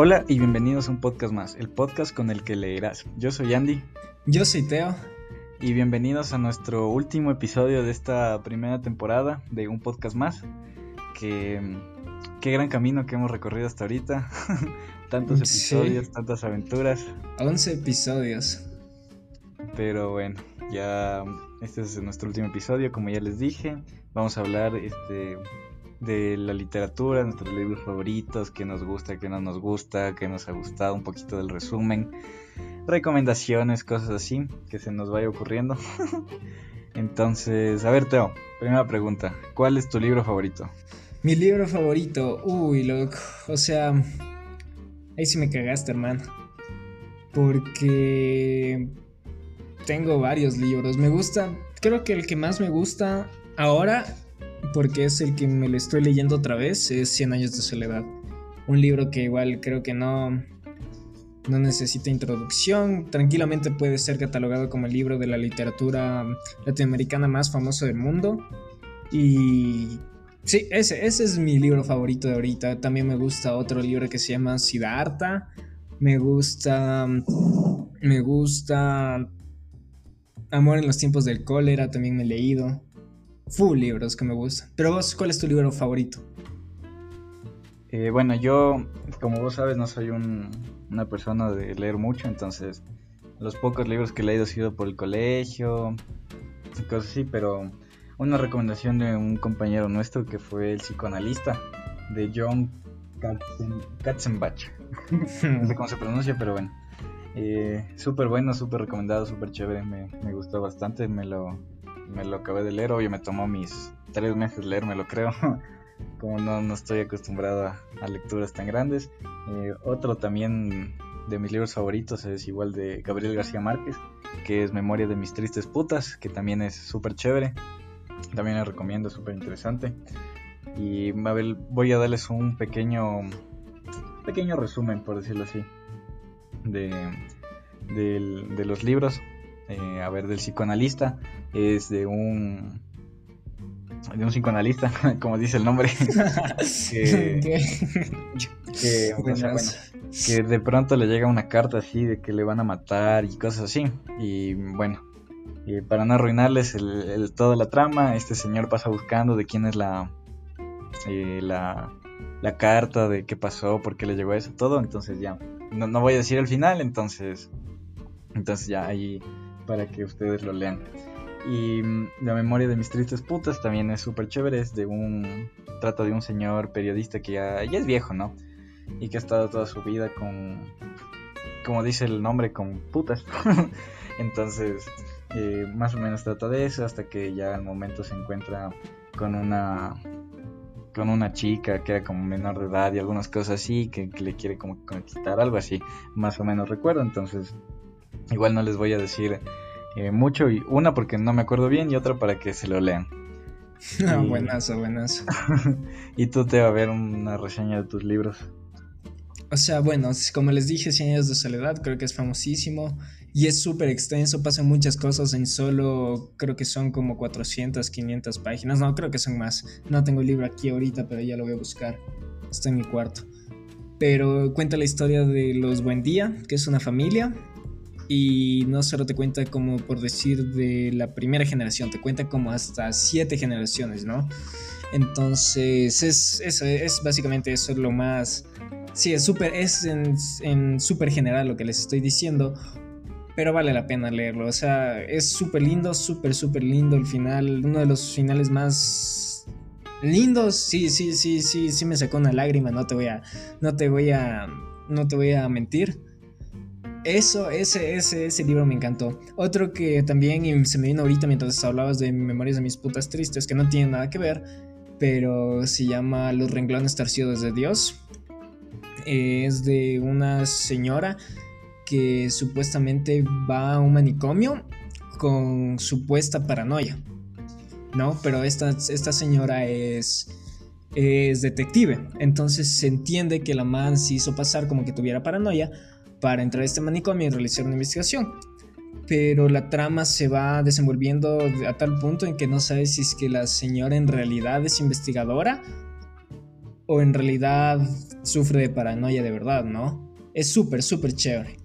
Hola y bienvenidos a un podcast más, el podcast con el que leerás. Yo soy Andy. Yo soy Teo. Y bienvenidos a nuestro último episodio de esta primera temporada de un podcast más. Que qué gran camino que hemos recorrido hasta ahorita. Tantos episodios, tantas aventuras. 11 episodios. Pero bueno, ya este es nuestro último episodio, como ya les dije. Vamos a hablar este de la literatura, nuestros libros favoritos, qué nos gusta, qué no nos gusta, qué nos ha gustado, un poquito del resumen, recomendaciones, cosas así que se nos vaya ocurriendo. Entonces, a ver, Teo, primera pregunta, ¿cuál es tu libro favorito? Mi libro favorito, uy, loco, o sea, ahí sí me cagaste, hermano. Porque tengo varios libros, me gusta, creo que el que más me gusta ahora porque es el que me lo estoy leyendo otra vez, es Cien años de soledad. Un libro que igual creo que no, no necesita introducción, tranquilamente puede ser catalogado como el libro de la literatura latinoamericana más famoso del mundo. Y sí, ese, ese es mi libro favorito de ahorita. También me gusta otro libro que se llama Siddhartha. Me gusta... Me gusta... Amor en los tiempos del cólera, también me he leído full libros que me gustan. Pero vos, ¿cuál es tu libro favorito? Eh, bueno, yo, como vos sabes, no soy una persona de leer mucho, entonces los pocos libros que he leído han sido por el colegio cosas así, pero una recomendación de un compañero nuestro que fue el psicoanalista de John Katzenbach. no sé cómo se pronuncia, pero bueno. Eh, súper bueno, súper recomendado, súper chévere, me gustó bastante, me lo, me lo acabé de leer, obvio me tomó mis tres meses leérmelo creo, como no, no estoy acostumbrado a, lecturas tan grandes. Eh, otro también de mis libros favoritos es igual de Gabriel García Márquez, que es Memoria de mis tristes putas, que también es súper chévere, también lo recomiendo, súper interesante. Y ver, voy a darles un pequeño, pequeño resumen, por decirlo así, de, de los libros. Eh, a ver, del psicoanalista, es de un de un psicoanalista, como dice el nombre, que, que, de pronto le llega una carta así de que le van a matar y cosas así. Y bueno, para no arruinarles el, toda la trama, este señor pasa buscando de quién es la, eh, la, la, carta, de qué pasó, por qué le llegó eso, todo. Entonces ya, no, no voy a decir el final, entonces, entonces ya ahí para que ustedes lo lean. Y mm, La memoria de mis tristes putas también es súper chévere. Es de un. Trata de un señor periodista que ya, ya es viejo, ¿no? Y que ha estado toda su vida con. Como dice el nombre, con putas. Entonces, eh, más o menos trata de eso hasta que ya al momento se encuentra con una con una chica que era como menor de edad y algunas cosas así que, que le quiere como conquistar algo así más o menos recuerdo entonces Igual no les voy a decir eh, mucho, y una porque no me acuerdo bien y otra para que se lo lean. No, buenazo, buenazo. y tú te va a ver una reseña de tus libros. O sea, bueno, como les dije, Cien años de soledad, creo que es famosísimo y es súper extenso, pasan muchas cosas en solo, creo que son como 400, 500 páginas, no, creo que son más. No tengo el libro aquí ahorita, pero ya lo voy a buscar, está en mi cuarto. Pero cuenta la historia de los Buen Día, que es una familia y no solo te cuenta como por decir de la primera generación, te cuenta como hasta siete generaciones, ¿no? Entonces es, eso, es básicamente eso lo más... Sí, es súper, es en súper general lo que les estoy diciendo, pero vale la pena leerlo. O sea, es súper lindo, súper, súper lindo el final, uno de los finales más lindos. Sí, sí, sí, sí, sí me sacó una lágrima, no te voy a, no te voy a, no te voy a mentir. Eso, ese, ese, ese libro me encantó. Otro que también se me vino ahorita mientras hablabas de Memorias de mis putas tristes, que no tiene nada que ver, pero se llama Los renglones torcidos de Dios. Es de una señora que supuestamente va a un manicomio con supuesta paranoia. ¿No? Pero esta, esta señora es, es detective. Entonces se entiende que la man se hizo pasar como que tuviera paranoia para entrar a este manicomio y realizar una investigación. Pero la trama se va desenvolviendo a tal punto en que no sabes si es que la señora en realidad es investigadora o en realidad sufre de paranoia de verdad, ¿no? Es súper, súper chévere.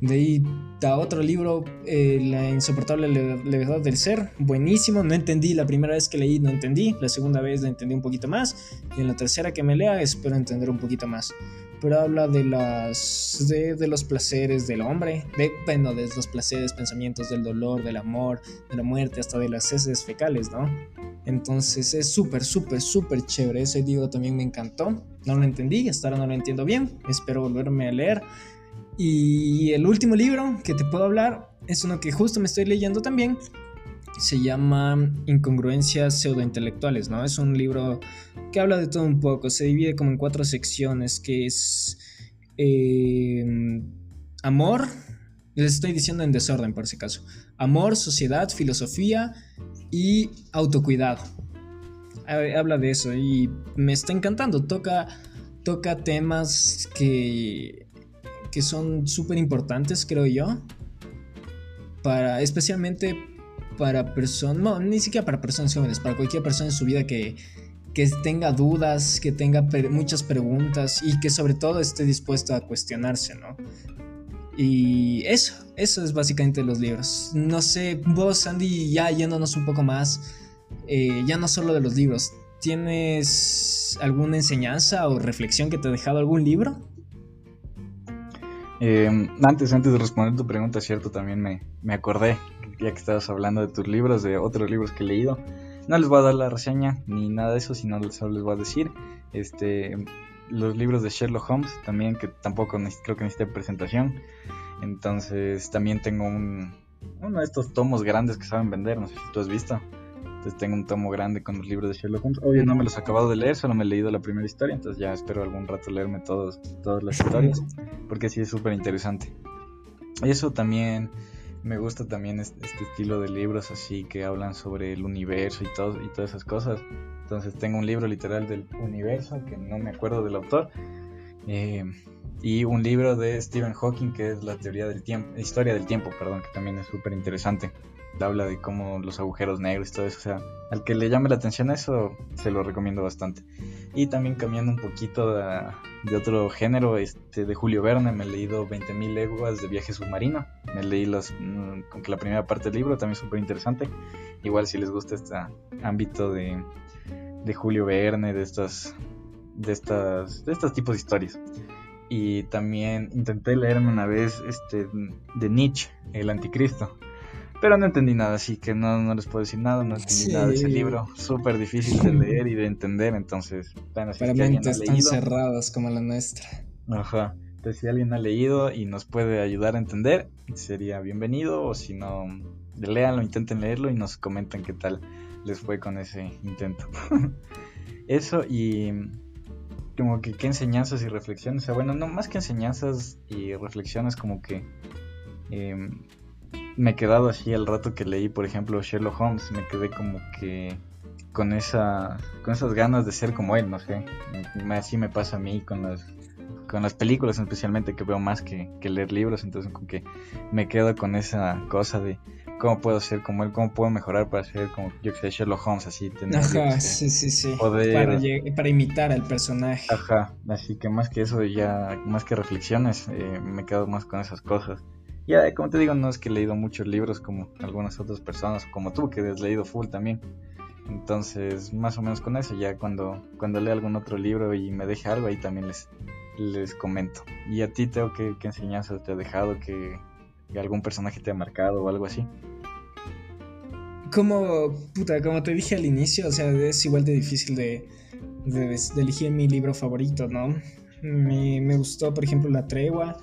De ahí está otro libro, eh, La insoportable levedad del ser, buenísimo, no entendí la primera vez que leí, no entendí, la segunda vez la entendí un poquito más, y en la tercera que me lea espero entender un poquito más. Pero habla de, las, de, los placeres del hombre, de, bueno, de los placeres, pensamientos del dolor, del amor, de la muerte, hasta de las heces fecales, ¿no? Entonces es súper, súper, súper chévere. Ese libro también me encantó. No lo entendí, hasta ahora no lo entiendo bien. Espero volverme a leer. Y el último libro que te puedo hablar es uno que justo me estoy leyendo también. Se llama Incongruencias pseudointelectuales, ¿no? Es un libro que habla de todo un poco. Se divide como en cuatro secciones, que es eh, amor. Les estoy diciendo en desorden por si acaso. Amor, sociedad, filosofía y autocuidado. Habla de eso y me está encantando. Toca, toca temas que que son súper importantes, creo yo. Para, especialmente para personas, no, ni siquiera para personas jóvenes, para cualquier persona en su vida que, que tenga dudas, que tenga muchas preguntas y que sobre todo esté dispuesto a cuestionarse, ¿no? Y eso, eso es básicamente los libros. No sé, vos, Andy, ya yéndonos un poco más, eh, ya no solo de los libros, ¿tienes alguna enseñanza o reflexión que te ha dejado algún libro? Eh, antes, antes de responder tu pregunta, cierto, también me, me, acordé, ya que estabas hablando de tus libros, de otros libros que he leído. No les voy a dar la reseña ni nada de eso, sino solo les voy a decir este, los libros de Sherlock Holmes, también que tampoco creo que necesite presentación. Entonces, también tengo un, uno de estos tomos grandes que saben vender, no sé si tú has visto. Entonces tengo un tomo grande con los libros de Sherlock Holmes. Obvio no me los he acabado de leer, solo me he leído la primera historia, entonces ya espero algún rato leerme todos, todas las historias, porque sí es súper interesante. Eso también, me gusta también este, estilo de libros así que hablan sobre el universo y, todo, y todas esas cosas. Entonces tengo un libro literal del universo, que no me acuerdo del autor. Eh, y un libro de Stephen Hawking que es la teoría del tiempo, historia del tiempo, perdón, que también es súper interesante habla de cómo los agujeros negros y todo eso. O sea, al que le llame la atención eso, se lo recomiendo bastante. Y también cambiando un poquito de, otro género, este de Julio Verne, me he leído 20.000 leguas de viaje submarino. Me leí los, mm, con que la primera parte del libro, también súper interesante. Igual si les gusta este ámbito de, de Julio Verne, de estas, de estas, de estos tipos de historias. Y también intenté leerme una vez este de Nietzsche, El Anticristo pero no entendí nada, así que no, no les puedo decir nada, no entendí nada de ese libro. Súper difícil de leer y de entender, entonces... Bueno, si Para mentes tan cerradas como la nuestra. Ajá. Entonces, si alguien ha leído y nos puede ayudar a entender, sería bienvenido. O si no, léanlo, intenten leerlo y nos comenten qué tal les fue con ese intento. Eso y como que qué enseñanzas y reflexiones. O sea, bueno, no más que enseñanzas y reflexiones, como que eh, me he quedado así el rato que leí, por ejemplo, Sherlock Holmes, me quedé como que con esa con esas ganas de ser como él, no sé. Así me pasa a mí con las con las películas especialmente que veo más que, leer libros, entonces como que me quedo con esa cosa de cómo puedo ser como él, cómo puedo mejorar para ser como yo que sé Sherlock Holmes, así tener Ajá, sí, sí, sí. Poder, para, imitar al personaje. Ajá, así que más que eso ya más que reflexiones, eh, me quedo más con esas cosas. Ya, como te digo, no es que he leído muchos libros como algunas otras personas, como tú, que has leído full también. Entonces, más o menos con eso, ya cuando, cuando lea algún otro libro y me deje algo, ahí también les, les comento. ¿Y a ti, Teo, qué, qué te ha dejado? ¿Que, algún personaje te ha marcado o algo así? Como, puta, como te dije al inicio, o sea, es igual de difícil de, de, elegir mi libro favorito, ¿no? Me, me gustó, por ejemplo, La Tregua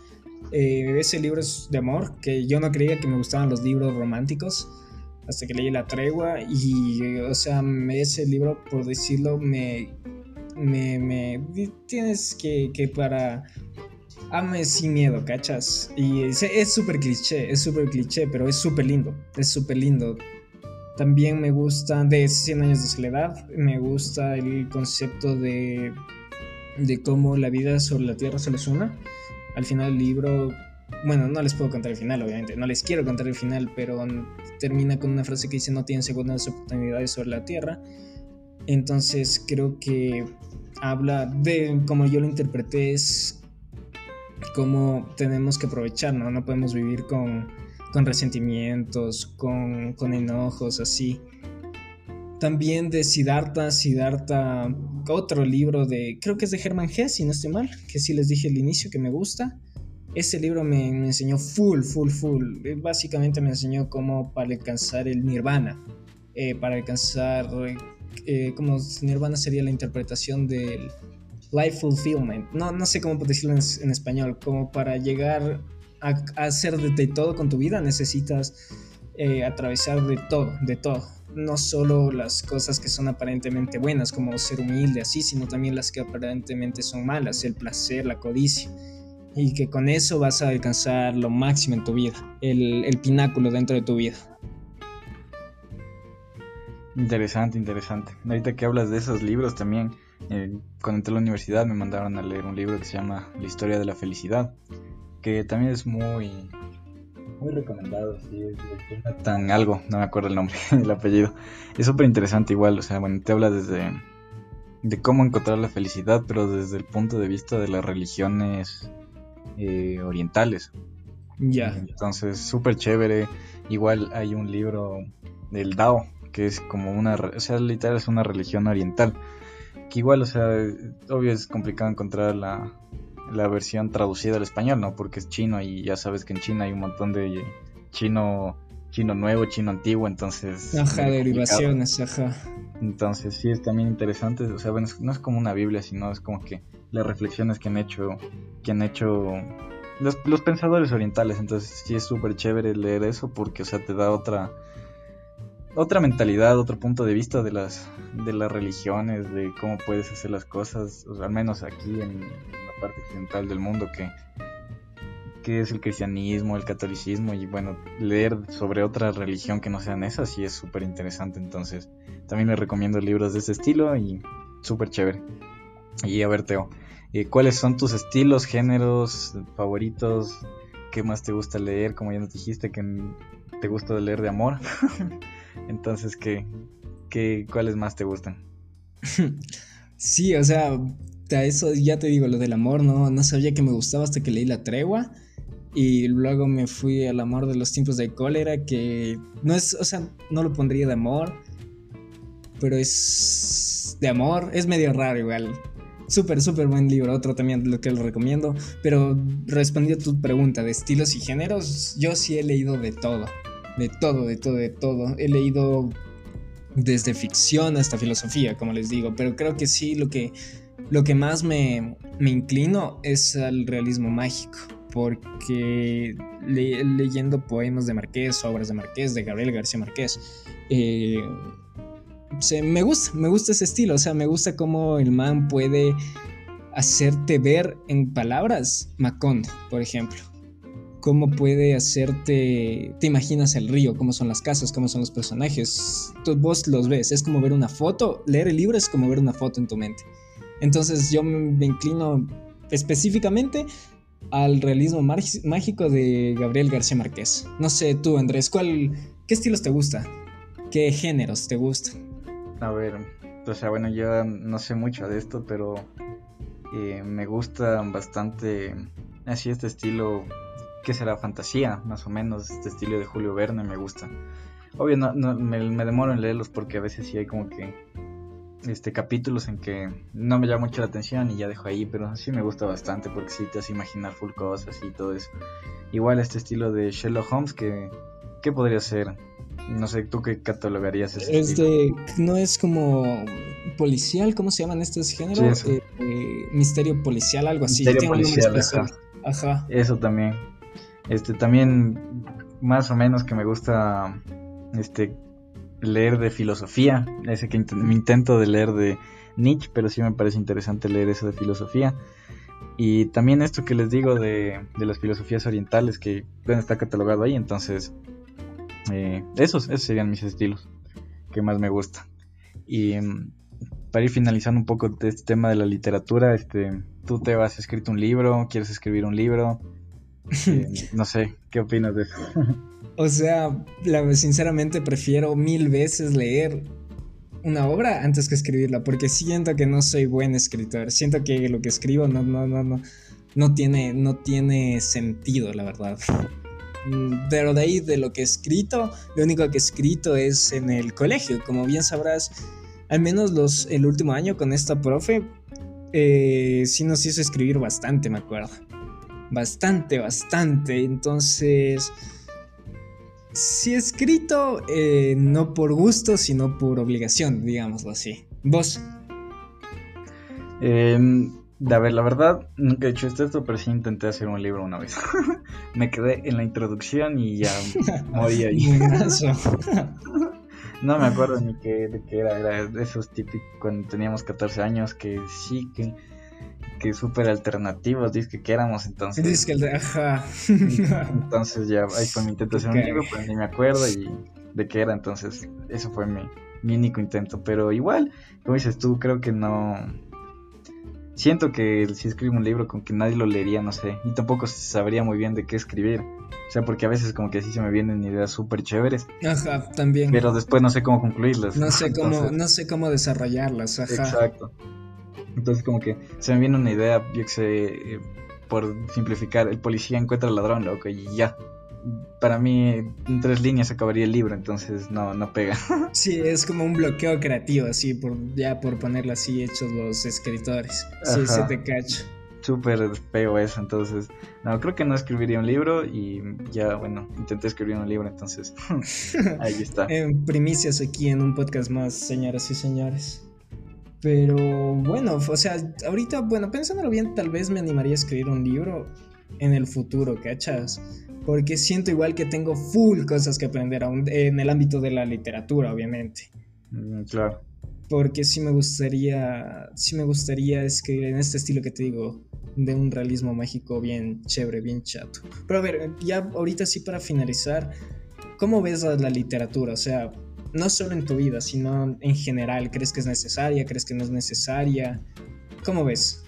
eh, ese libro es de amor, que yo no creía que me gustaban los libros románticos hasta que leí La Tregua y, o sea, ese libro, por decirlo, me, me, tienes que, que para... Ame sin miedo, ¿cachas? Y es súper cliché, es súper cliché, pero es súper lindo, es súper lindo. También me gusta de 100 años de soledad, me gusta el concepto de, de cómo la vida sobre la tierra se les una al final del libro, bueno, no les puedo contar el final, obviamente, no les quiero contar el final, pero termina con una frase que dice no tienen segundas oportunidades sobre la Tierra. Entonces creo que habla de, como yo lo interpreté, es cómo tenemos que aprovechar, ¿no? No podemos vivir con, con resentimientos, con, con enojos, así. También de Siddhartha, Siddhartha, otro libro de, creo que es de Hermann Hesse, si no estoy mal, que sí les dije al inicio que me gusta. Ese libro me, enseñó full, full, full. Eh, básicamente me enseñó cómo para alcanzar el nirvana, eh, para alcanzar, eh, como nirvana sería la interpretación del life fulfillment. No, no sé cómo decirlo en, español, como para llegar a, hacer de, todo con tu vida necesitas atravesar de todo, de todo no solo las cosas que son aparentemente buenas, como ser humilde así, sino también las que aparentemente son malas, el placer, la codicia. Y que con eso vas a alcanzar lo máximo en tu vida, el, pináculo dentro de tu vida. Interesante, interesante. Ahorita que hablas de esos libros también, eh, cuando entré a la universidad me mandaron a leer un libro que se llama La historia de la felicidad, que también es muy, muy recomendado, sí, es tan algo, no me acuerdo el nombre, el apellido. Es súper interesante igual, o sea, bueno, te habla desde de cómo encontrar la felicidad, pero desde el punto de vista de las religiones eh, orientales. Ya. Entonces, súper chévere. Igual hay un libro del Dao, que es como una, o sea, literal es una religión oriental. Que igual, o sea, obvio es complicado encontrar la, la versión traducida al español, ¿no? Porque es chino y ya sabes que en China hay un montón de chino chino nuevo, chino antiguo, entonces... Ajá, derivaciones, ajá. Entonces sí es también interesante, o sea, bueno, no es como una Biblia, sino es como que las reflexiones que han hecho, que han hecho los, los pensadores orientales, entonces sí es súper chévere leer eso porque, o sea, te da otra otra mentalidad, otro punto de vista de las de las religiones, de cómo puedes hacer las cosas, o sea, al menos aquí en, parte occidental del mundo que, que es el cristianismo, el catolicismo y bueno, leer sobre otra religión que no sean esas sí es súper interesante, entonces también les recomiendo libros de ese estilo y súper chévere. Y a ver, Teo, eh, ¿cuáles son tus estilos, géneros favoritos? ¿Qué más te gusta leer? Como ya nos dijiste que te gusta leer de amor. entonces, ¿qué, qué, ¿cuáles más te gustan? Sí, o sea, eso ya te digo, lo del amor, no, no sabía que me gustaba hasta que leí La Tregua. Y luego me fui al amor de los tiempos de cólera, que no es, o sea, no lo pondría de amor, pero es de amor, es medio raro igual. Súper, súper buen libro, otro también lo que lo recomiendo. Pero respondiendo a tu pregunta de estilos y géneros, yo sí he leído de todo, de todo, de todo, de todo. He leído desde ficción hasta filosofía, como les digo, pero creo que sí lo que lo que más me, inclino es al realismo mágico, porque leyendo poemas de Marqués, obras de Marqués, de Gabriel García Marqués, eh, me gusta, me gusta ese estilo, o sea, me gusta cómo el man puede hacerte ver en palabras Macondo, por ejemplo. Cómo puede hacerte. Te imaginas el río, cómo son las casas, cómo son los personajes. Tú, vos los ves. Es como ver una foto. Leer el libro es como ver una foto en tu mente. Entonces yo me inclino específicamente al realismo mágico de Gabriel García Márquez. No sé, tú Andrés, ¿cuál, ¿qué estilos te gusta? ¿Qué géneros te gustan? A ver, o sea, bueno, yo no sé mucho de esto, pero eh, me gusta bastante así este estilo, que será fantasía, más o menos, este estilo de Julio Verne me gusta. Obvio, no, me, me demoro en leerlos porque a veces sí hay como que este capítulos en que no me llama mucho la atención y ya dejo ahí, pero sí me gusta bastante porque sí te hace imaginar full cosas y todo eso. Igual este estilo de Sherlock Holmes que ¿qué podría ser? No sé, ¿tú qué catalogarías este no es como policial, ¿cómo se llaman estos géneros? Eh, eh, misterio policial, algo así. Misterio policial, ajá. Eso también. Este también más o menos que me gusta este leer de filosofía, ese que me intento de leer de Nietzsche, pero sí me parece interesante leer eso de filosofía. Y también esto que les digo de, las filosofías orientales, que pueden estar catalogado ahí, entonces eh, esos, esos serían mis estilos que más me gustan. Y mm, para ir finalizando un poco de este tema de la literatura, este, tú te has escrito un libro, quieres escribir un libro, eh, no sé, ¿qué opinas de eso? O sea, sinceramente prefiero mil veces leer una obra antes que escribirla, porque siento que no soy buen escritor. Siento que lo que escribo no, no, no, no, no tiene, no tiene sentido, la verdad. Mm, pero de ahí, de lo que he escrito, lo único que he escrito es en el colegio. Como bien sabrás, al menos los, el último año con esta profe, eh, sí nos hizo escribir bastante, me acuerdo. Bastante, bastante. Entonces, he escrito eh, no por gusto, sino por obligación, digámoslo así. ¿Vos? Eh, a ver, la verdad, nunca he hecho esto, pero sí intenté hacer un libro una vez. me quedé en la introducción y ya morí ahí. no me acuerdo ni qué, de qué era, era de esos típicos cuando teníamos 14 años que sí, que, que súper alternativos, dice que éramos entonces. Dice que ajá. entonces ya ahí fue mi intento hacer un libro, pues ni me acuerdo y de qué era, entonces eso fue mi, mi único intento, pero igual, como dices tú, creo que no siento que si escribo un libro con que nadie lo leería, no sé, y tampoco sabría muy bien de qué escribir. O sea, porque a veces como que así se me vienen ideas súper chéveres. Ajá, también. Pero después no sé cómo concluirlas. No sé cómo, no sé cómo desarrollarlas, ajá. Exacto. Entonces como que se me viene una idea, yo que sé, eh, por simplificar, el policía encuentra al ladrón, loco, y ya, para mí en tres líneas acabaría el libro, entonces no, no pega. Sí, es como un bloqueo creativo, así, por, ya por ponerlo así hechos los escritores. Sí, se te cacho. Súper feo eso, entonces, no, creo que no escribiría un libro y ya, bueno, intenté escribir un libro, entonces, ahí está. En primicias aquí en un podcast más, señoras y señores. Pero bueno, o sea, ahorita, bueno, pensándolo bien, tal vez me animaría a escribir un libro en el futuro, ¿cachas? porque siento igual que tengo full cosas que aprender aún en el ámbito de la literatura, obviamente. Mm, claro. Porque sí me gustaría, sí me gustaría escribir en este estilo que te digo, de un realismo mágico bien chévere, bien chato. Pero a ver, ya ahorita sí para finalizar, ¿cómo ves la, literatura? O sea, no solo en tu vida, sino en general, ¿crees que es necesaria? ¿Crees que no es necesaria? ¿Cómo ves,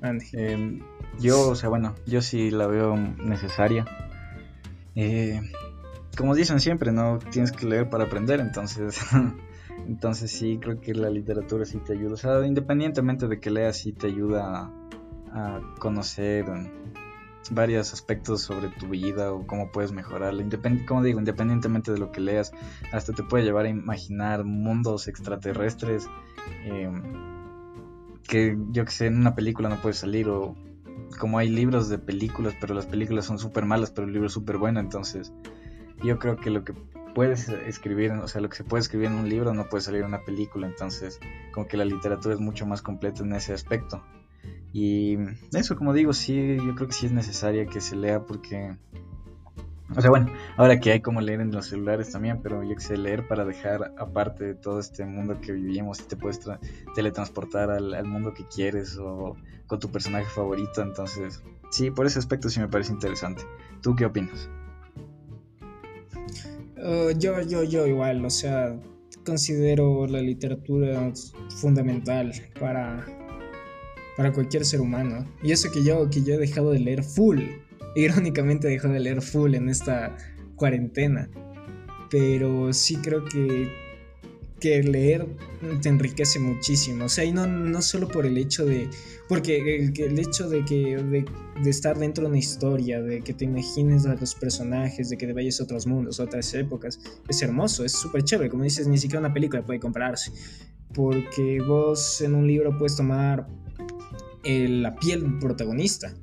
Andy? Em, yo, o sea, bueno, yo sí la veo necesaria eh, como dicen siempre, no tienes que leer para aprender, entonces, entonces sí, creo que la literatura sí te ayuda. O sea, independientemente de que leas, sí te ayuda a, conocer varios aspectos sobre tu vida o cómo puedes mejorarla. como digo, independientemente de lo que leas, hasta te puede llevar a imaginar mundos extraterrestres em, que yo que sé, en una película no puede salir o como hay libros de películas, pero las películas son súper malas, pero el libro es súper bueno, entonces yo creo que lo que puedes escribir, o sea, lo que se puede escribir en un libro no puede salir en una película, entonces como que la literatura es mucho más completa en ese aspecto. Y eso, como digo, sí, yo creo que sí es necesaria que se lea porque o sea, bueno, ahora que hay como leer en los celulares también, pero yo que sé, leer para dejar aparte de todo este mundo que vivimos y te puedes teletransportar al, mundo que quieres o con tu personaje favorito. Entonces, sí, por ese aspecto sí me parece interesante. ¿Tú qué opinas? Uh, yo, yo, yo igual, o sea, considero la literatura fundamental para, para cualquier ser humano. Y eso que yo, que yo he dejado de leer full Irónicamente dejó de leer full en esta cuarentena. Pero sí creo que, que leer te enriquece muchísimo. O sea, y no, no solo por el hecho de... Porque el, hecho de, que, de, estar dentro de una historia, de que te imagines a los personajes, de que te vayas a otros mundos, a otras épocas, es hermoso, es súper chévere. Como dices, ni siquiera una película puede compararse. Porque vos en un libro puedes tomar la piel del protagonista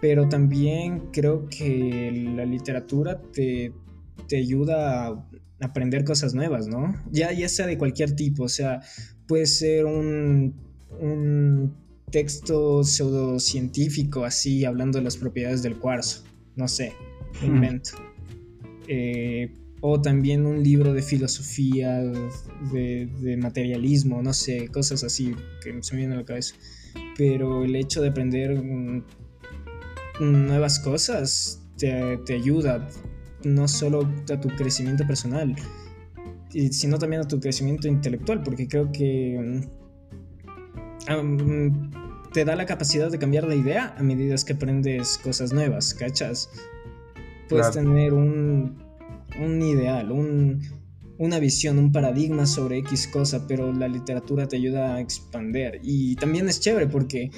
pero también creo que la literatura te, ayuda a aprender cosas nuevas, ¿no? Ya, ya sea de cualquier tipo, o sea, puede ser un, un texto pseudocientífico así, hablando de las propiedades del cuarzo, no sé, hmm. invento. Eh, o también un libro de filosofía, de, de, materialismo, no sé, cosas así que se me vienen a la cabeza. Pero el hecho de aprender nuevas cosas te, ayuda no solo a tu crecimiento personal, sino también a tu crecimiento intelectual, porque creo que te da la capacidad de cambiar de idea a medida que aprendes cosas nuevas, ¿cachas? Puedes tener un, un ideal, un, una visión, un paradigma sobre X cosa, pero la literatura te ayuda a expander. Y también es chévere porque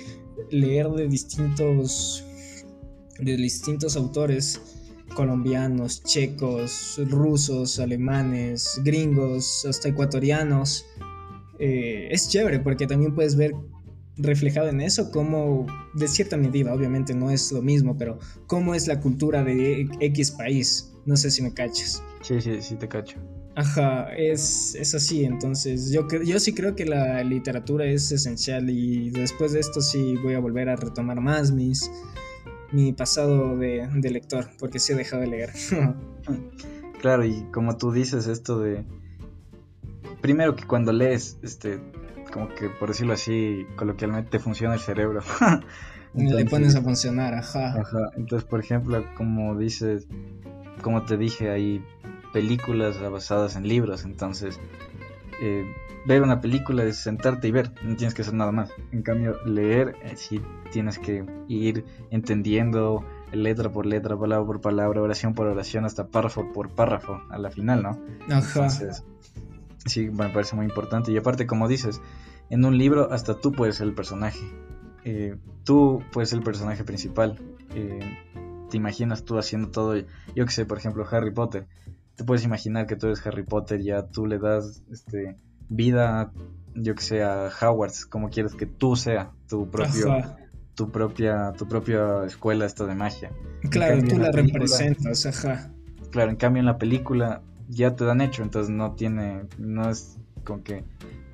leer de distintos, de distintos autores colombianos, checos, rusos, alemanes, gringos, hasta ecuatorianos, eh, es chévere porque también puedes ver reflejado en eso como, de cierta medida, obviamente no es lo mismo, pero cómo es la cultura de X país. No sé si me cachas. Sí, sí, sí te cacho. Ajá, es, es así, entonces yo, yo sí creo que la literatura es esencial y después de esto sí voy a volver a retomar más mis, mi pasado de, de lector, porque sí he dejado de leer. claro, y como tú dices esto de... Primero que cuando lees, este, como que por decirlo así, coloquialmente te funciona el cerebro. Le pones a funcionar, ajá. Ajá, entonces por ejemplo, como dices, como te dije, hay películas basadas en libros, entonces eh, ver una película es sentarte y ver, no tienes que hacer nada más. En cambio, leer eh, sí tienes que ir entendiendo letra por letra, palabra por palabra, oración por oración, hasta párrafo por párrafo a la final, ¿no? Ajá. Entonces, sí, me parece muy importante. Y aparte, como dices, en un libro hasta tú puedes ser el personaje. Eh, tú puedes ser el personaje principal. te imaginas tú haciendo todo, yo que sé, por ejemplo, Harry Potter te puedes imaginar que tú eres Harry Potter, ya tú le das este, vida, yo que sé, a Hogwarts, como quieres que tú sea tu propio, tu propia, tu propia escuela esta de magia. Claro, tú la, representas, ajá. Claro, en cambio en la película ya te dan hecho, entonces no tiene, no es con que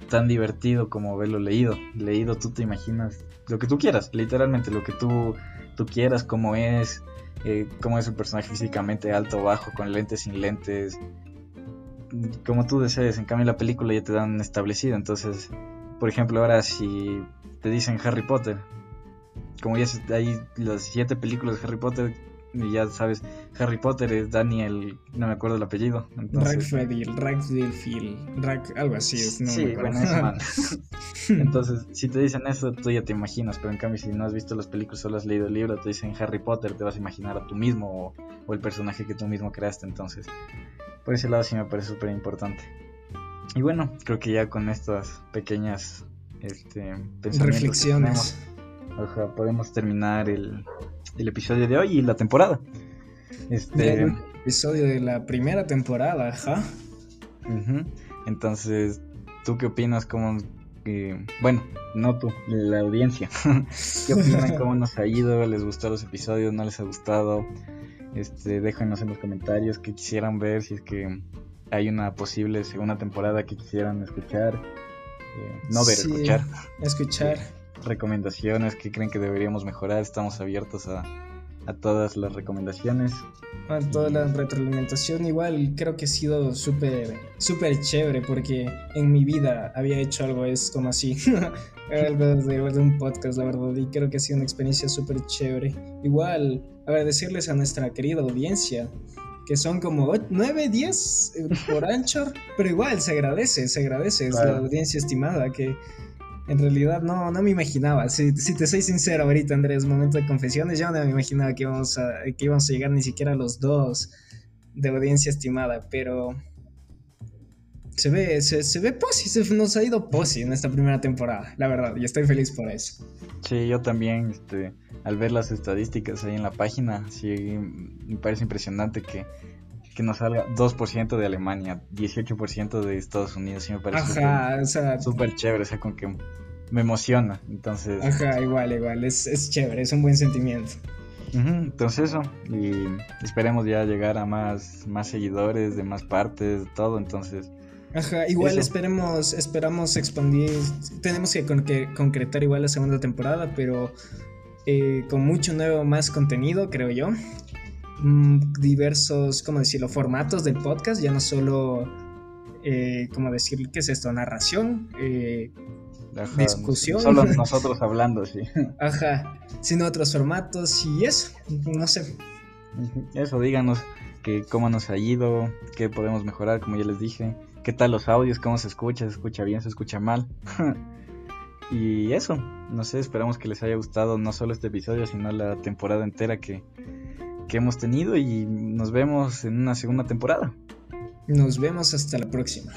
tan divertido como verlo leído. Leído tú te imaginas lo que tú quieras, literalmente lo que tú, tú quieras, como es, eh, cómo es un personaje físicamente alto bajo, con lentes, sin lentes, como tú desees. En cambio, la película ya te dan establecido. Entonces, por ejemplo, ahora si te dicen Harry Potter, como ya hay las siete películas de Harry Potter, y ya sabes, Harry Potter es Daniel, no me acuerdo el apellido. Entonces... algo así es, no Sí, bueno, es Entonces, si te dicen eso, tú ya te imaginas, pero en cambio, si no has visto las películas, solo has leído el libro, te dicen Harry Potter, te vas a imaginar a tú mismo o, el personaje que tú mismo creaste. Entonces, por ese lado sí me parece súper importante. Y bueno, creo que ya con estas pequeñas este, reflexiones podemos terminar el, el episodio de hoy y la temporada. Este el episodio de la primera temporada, ajá. Entonces, ¿tú qué opinas? ¿Cómo, bueno, no tú, la audiencia. ¿Qué opinan? ¿Cómo nos ha ido? ¿Les gustó los episodios? ¿No les ha gustado? Este, déjanos en los comentarios qué quisieran ver, si es que hay una posible segunda temporada que quisieran escuchar. Eh, no ver, escuchar. Escuchar recomendaciones, que creen que deberíamos mejorar. Estamos abiertos a, a todas las recomendaciones. A toda la retroalimentación. Igual creo que ha sido súper, súper chévere porque en mi vida había hecho algo es como así. algo de, de, un podcast, la verdad. Y creo que ha sido una experiencia súper chévere. Igual agradecerles a nuestra querida audiencia. Que son como 9, 10 eh, por Anchor, pero igual se agradece, se agradece, es la audiencia estimada que en realidad no, no me imaginaba. Si, te soy sincero ahorita, Andrés, momento de confesiones, yo no me imaginaba que íbamos a, que íbamos a llegar ni siquiera a los dos de audiencia estimada, pero se ve, se, ve posi, se nos ha ido posi en esta primera temporada, la verdad, y estoy feliz por eso. Sí, yo también, este, al ver las estadísticas ahí en la página, sí, me parece impresionante que que nos salga 2% de Alemania, 18% de Estados Unidos, y me parece Ajá, o sea, súper chévere, o sea, con que me emociona, entonces... Ajá, igual, igual, es, es chévere, es un buen sentimiento. entonces eso, y esperemos ya llegar a más, más seguidores de más partes, todo, entonces... Ajá, igual esperemos, esperamos expandir, tenemos que, concretar igual la segunda temporada, pero eh, con mucho nuevo más contenido, creo yo. Mm, diversos, ¿cómo decirlo?, formatos del podcast, ya no solo, eh, ¿cómo decir qué es esto? Narración, eh, discusión. Solo nosotros hablando, sí. Ajá, sino otros formatos y eso, no sé. Eso, díganos que cómo nos ha ido, qué podemos mejorar, como ya les dije, qué tal los audios, cómo se escucha, se escucha bien, se escucha mal. y eso, no sé, esperamos que les haya gustado no solo este episodio, sino la temporada entera que que hemos tenido y nos vemos en una segunda temporada. Nos vemos hasta la próxima.